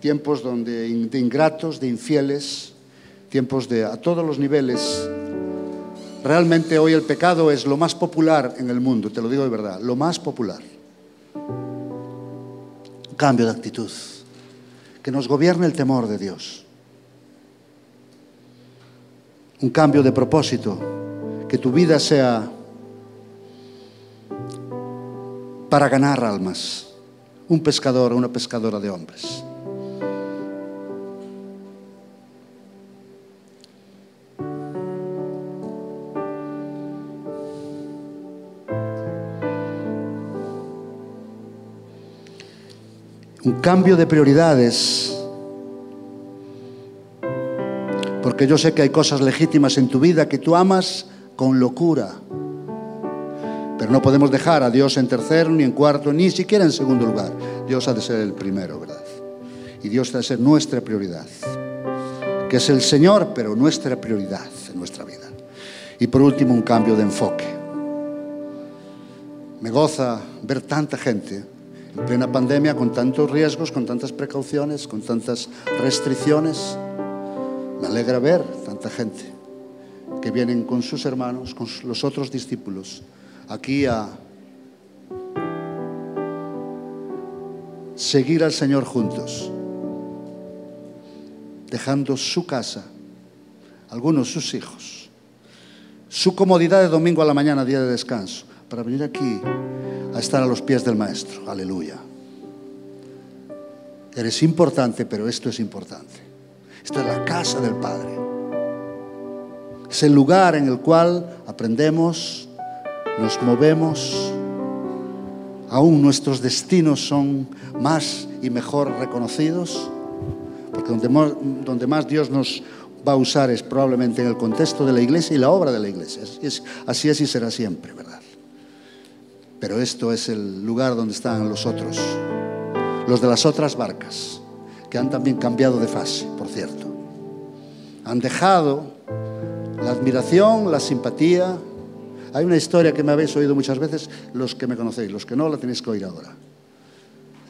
Tiempos donde de ingratos, de infieles, tiempos de a todos los niveles. Realmente hoy el pecado es lo más popular en el mundo, te lo digo de verdad, lo más popular. Cambio de actitud, que nos gobierne el temor de Dios. un cambio de propósito, que tu vida sea para ganar almas, un pescador o una pescadora de hombres. Un cambio de prioridades Porque yo sé que hay cosas legítimas en tu vida que tú amas con locura. Pero no podemos dejar a Dios en tercero, ni en cuarto, ni siquiera en segundo lugar. Dios ha de ser el primero, ¿verdad? Y Dios ha de ser nuestra prioridad. Que es el Señor, pero nuestra prioridad en nuestra vida. Y por último, un cambio de enfoque. Me goza ver tanta gente en plena pandemia con tantos riesgos, con tantas precauciones, con tantas restricciones. Me alegra ver tanta gente que vienen con sus hermanos, con los otros discípulos, aquí a seguir al Señor juntos, dejando su casa, algunos sus hijos, su comodidad de domingo a la mañana, día de descanso, para venir aquí a estar a los pies del Maestro. Aleluya. Eres importante, pero esto es importante. Esta es la casa del Padre. Es el lugar en el cual aprendemos, nos movemos, aún nuestros destinos son más y mejor reconocidos, porque donde más, Dios nos va a usar es probablemente en el contexto de la iglesia y la obra de la iglesia. Así es, así es y será siempre, ¿verdad? Pero esto es el lugar donde están los otros, los de las otras barcas, que han también cambiado de fase, por cierto. Han dejado la admiración, la simpatía. Hay una historia que me habéis oído muchas veces, los que me conocéis, los que no, la tenéis que oír ahora.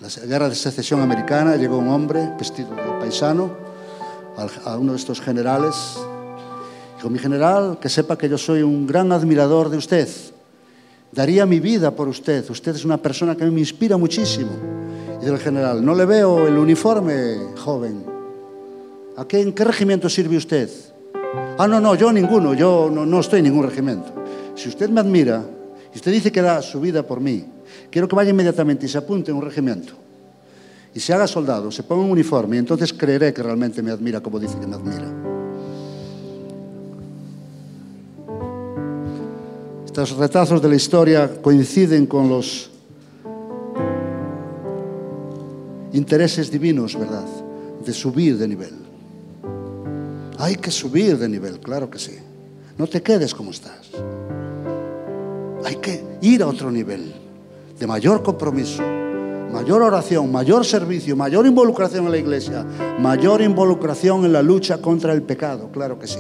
La guerra de secesión americana llegó un hombre vestido de paisano a uno de estos generales. Dijo, mi general, que sepa que yo soy un gran admirador de usted. Daría mi vida por usted. Usted es una persona que me inspira muchísimo. Y del general, no le veo el uniforme, joven. ¿A qué, ¿En qué regimiento sirve usted? Ah, no, no, yo ninguno, yo no, estoy en ningún regimiento. Si usted me admira y usted dice que da su vida por mí, quiero que vaya inmediatamente y se apunte en un regimiento. Y se haga soldado, se ponga un uniforme y entonces creeré que realmente me admira como dice que me admira. Estos retazos de la historia coinciden con los intereses divinos, ¿verdad? De subir de nivel. Hay que subir de nivel, claro que sí. No te quedes como estás. Hay que ir a otro nivel de mayor compromiso, mayor oración, mayor servicio, mayor involucración en la iglesia, mayor involucración en la lucha contra el pecado, claro que sí.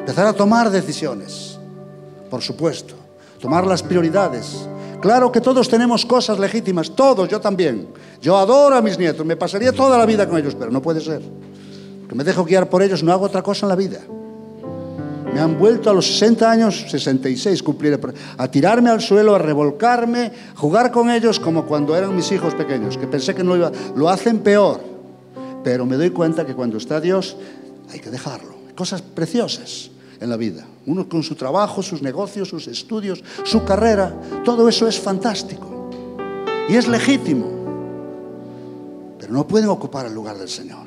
Empezar a tomar decisiones, por supuesto, tomar las prioridades. Claro que todos tenemos cosas legítimas, todos, yo también. Yo adoro a mis nietos, me pasaría toda la vida con ellos, pero no puede ser. Que me dejo guiar por ellos, no hago otra cosa en la vida. Me han vuelto a los 60 años, 66 cumplir, a tirarme al suelo, a revolcarme, jugar con ellos como cuando eran mis hijos pequeños, que pensé que no iba, lo hacen peor. Pero me doy cuenta que cuando está Dios hay que dejarlo. Cosas preciosas en la vida. Uno con su trabajo, sus negocios, sus estudios, su carrera, todo eso es fantástico y es legítimo. Pero no pueden ocupar el lugar del Señor.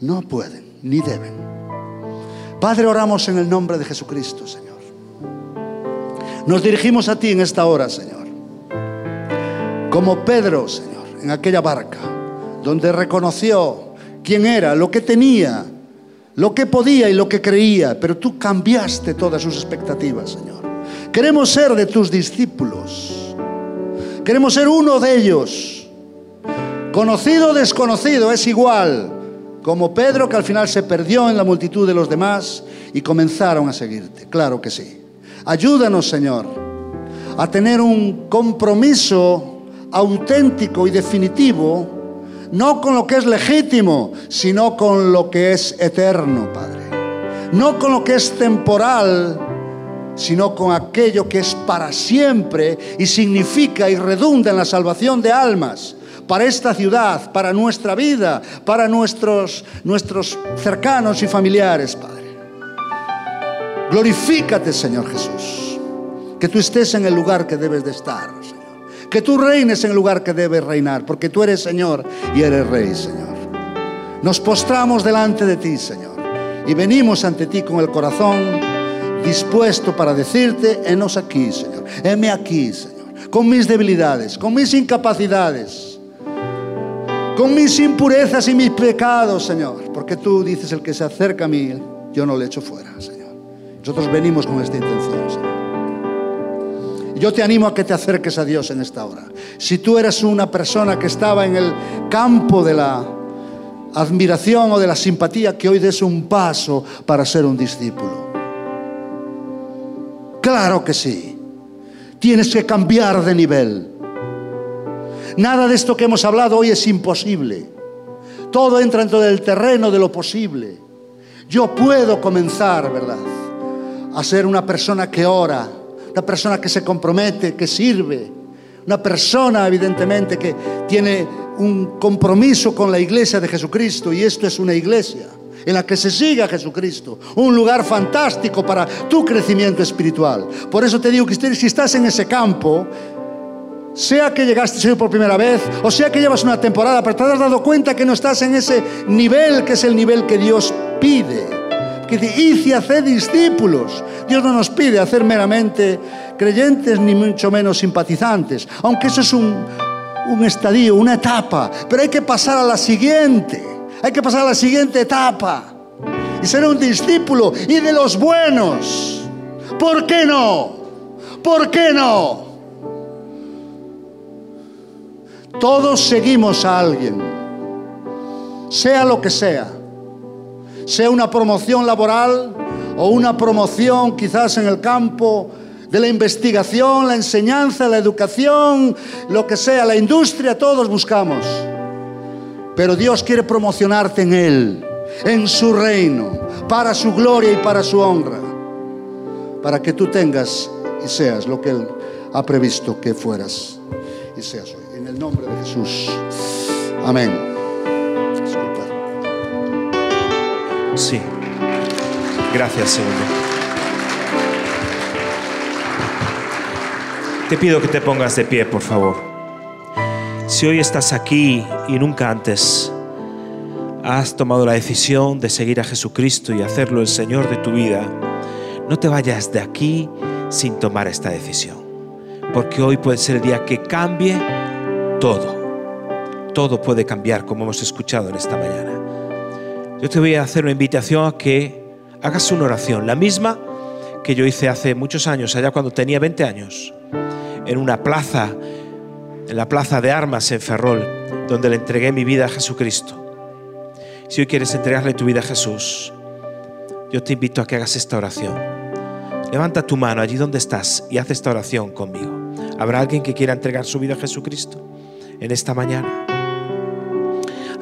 No pueden, ni deben. Padre, oramos en el nombre de Jesucristo, Señor. Nos dirigimos a ti en esta hora, Señor. Como Pedro, Señor, en aquella barca, donde reconoció quién era, lo que tenía, lo que podía y lo que creía, pero tú cambiaste todas sus expectativas, Señor. Queremos ser de tus discípulos. Queremos ser uno de ellos. Conocido o desconocido es igual como Pedro que al final se perdió en la multitud de los demás y comenzaron a seguirte. Claro que sí. Ayúdanos, Señor, a tener un compromiso auténtico y definitivo, no con lo que es legítimo, sino con lo que es eterno, Padre. No con lo que es temporal, sino con aquello que es para siempre y significa y redunda en la salvación de almas para esta ciudad, para nuestra vida, para nuestros, nuestros cercanos y familiares, Padre. Glorifícate, Señor Jesús. Que tú estés en el lugar que debes de estar, Señor. Que tú reines en el lugar que debes reinar, porque tú eres Señor y eres Rey, Señor. Nos postramos delante de ti, Señor, y venimos ante ti con el corazón dispuesto para decirte, enos aquí, Señor. Heme aquí, Señor, con mis debilidades, con mis incapacidades con mis impurezas y mis pecados, Señor, Porque tú dices, el que se acerca a mí, yo no le echo fuera, Señor. Nosotros venimos con esta intención, Señor. Yo te animo a que te acerques a Dios en esta hora. Si tú eres una persona que estaba en el campo de la admiración o de la simpatía, que hoy des un paso para ser un discípulo. Claro que sí. Tienes que cambiar de nivel. Nada de esto que hemos hablado hoy es imposible. Todo entra dentro del terreno de lo posible. Yo puedo comenzar, ¿verdad? A ser una persona que ora, una persona que se compromete, que sirve, una persona evidentemente que tiene un compromiso con la iglesia de Jesucristo y esto es una iglesia en la que se siga a Jesucristo, un lugar fantástico para tu crecimiento espiritual. Por eso te digo que si estás en ese campo, sea que llegaste por primera vez o sea que llevas una temporada, pero te has dado cuenta que no estás en ese nivel que es el nivel que Dios pide que dice, y hacer discípulos. Dios no nos pide hacer meramente creyentes ni mucho menos simpatizantes, aunque eso es un, un estadio, una etapa, pero hay que pasar a la siguiente, hay que pasar a la siguiente etapa y ser un discípulo y de los buenos. ¿Por qué no? ¿Por qué no? Todos seguimos a alguien, sea lo que sea sea una promoción laboral o una promoción quizás en el campo de la investigación, la enseñanza, la educación, lo que sea, la industria, todos buscamos. Pero Dios quiere promocionarte en Él, en su reino, para su gloria y para su honra, para que tú tengas y seas lo que Él ha previsto que fueras y seas hoy. En el nombre de Jesús. Amén. Sí. Gracias, Señor. Te pido que te pongas de pie, por favor. Si hoy estás aquí y nunca antes has tomado la decisión de seguir a Jesucristo y hacerlo el Señor de tu vida, no te vayas de aquí sin tomar esta decisión. Porque hoy puede ser el día que cambie todo. Todo puede cambiar, como hemos escuchado en esta mañana yo te voy a hacer una invitación a que hagas una oración, la misma que yo hice hace muchos años, allá cuando tenía 20 años, en una plaza, en la plaza de armas en Ferrol, donde le entregué mi vida a Jesucristo. Si hoy quieres entregarle tu vida a Jesús, yo te invito a que hagas esta oración. Levanta tu mano allí donde estás y haz esta oración conmigo. ¿Habrá alguien que quiera entregar su vida a Jesucristo en esta mañana?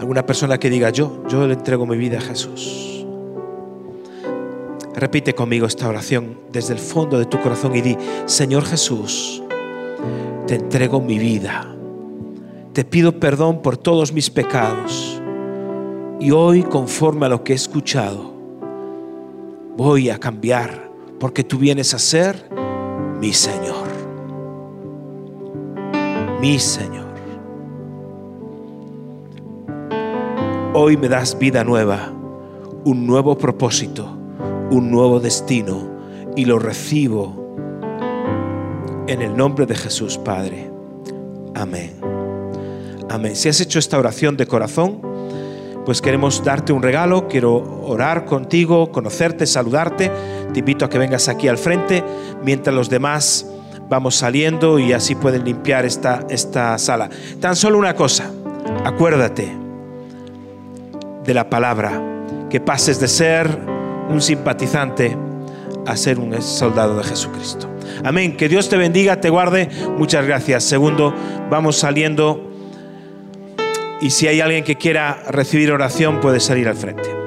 Alguna persona que diga yo, yo le entrego mi vida a Jesús. Repite conmigo esta oración desde el fondo de tu corazón y di, Señor Jesús, te entrego mi vida. Te pido perdón por todos mis pecados. Y hoy, conforme a lo que he escuchado, voy a cambiar porque tú vienes a ser mi Señor. Mi Señor. Hoy me das vida nueva, un nuevo propósito, un nuevo destino y lo recibo en el nombre de Jesús, Padre. Amén. Amén. Si has hecho esta oración de corazón, pues queremos darte un regalo, quiero orar contigo, conocerte, saludarte. Te invito a que vengas aquí al frente mientras los demás vamos saliendo y así pueden limpiar esta, esta sala. Tan solo una cosa, acuérdate de la palabra, que pases de ser un simpatizante a ser un soldado de Jesucristo. Amén. Que Dios te bendiga, te guarde. Muchas gracias. Segundo, vamos saliendo. Y si hay alguien que quiera recibir oración, puede salir al frente.